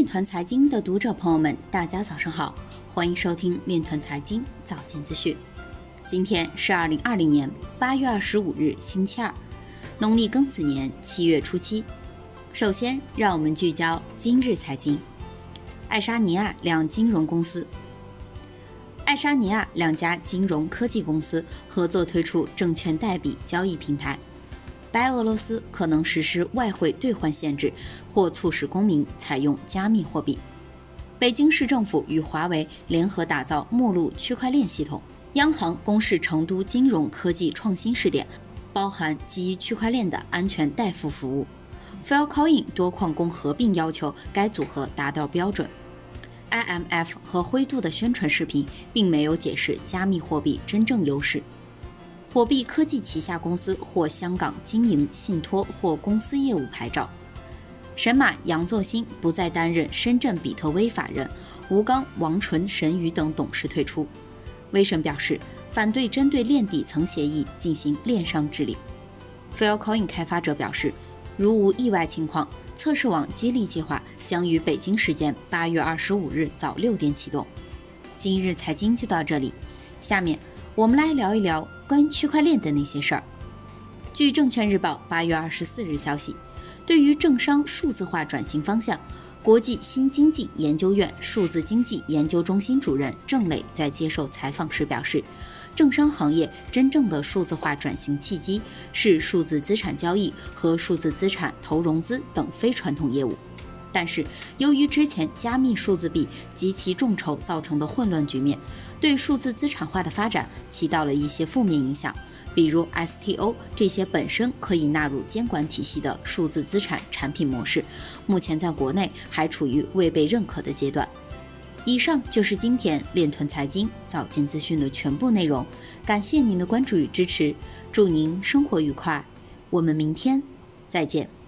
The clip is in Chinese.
链团财经的读者朋友们，大家早上好，欢迎收听链团财经早间资讯。今天是二零二零年八月二十五日，星期二，农历庚子年七月初七。首先，让我们聚焦今日财经。爱沙尼亚两金融公司，爱沙尼亚两家金融科技公司合作推出证券代币交易平台。白俄罗斯可能实施外汇兑换限制，或促使公民采用加密货币。北京市政府与华为联合打造目录区块链系统。央行公示成都金融科技创新试点，包含基于区块链的安全代付服务。Filecoin 多矿工合并要求该组合达到标准。IMF 和灰度的宣传视频并没有解释加密货币真正优势。火币科技旗下公司获香港经营信托或公司业务牌照。神马杨作新不再担任深圳比特威法人，吴刚、王纯、沈宇等董事退出。威神表示反对针对链底层协议进行链上治理。Filecoin 开发者表示，如无意外情况，测试网激励计划将于北京时间八月二十五日早六点启动。今日财经就到这里，下面我们来聊一聊。关于区块链的那些事儿。据证券日报八月二十四日消息，对于政商数字化转型方向，国际新经济研究院数字经济研究中心主任郑磊在接受采访时表示，政商行业真正的数字化转型契机是数字资产交易和数字资产投融资等非传统业务。但是，由于之前加密数字币及其众筹造成的混乱局面，对数字资产化的发展起到了一些负面影响。比如 STO 这些本身可以纳入监管体系的数字资产产品模式，目前在国内还处于未被认可的阶段。以上就是今天链臀财经早间资讯的全部内容，感谢您的关注与支持，祝您生活愉快，我们明天再见。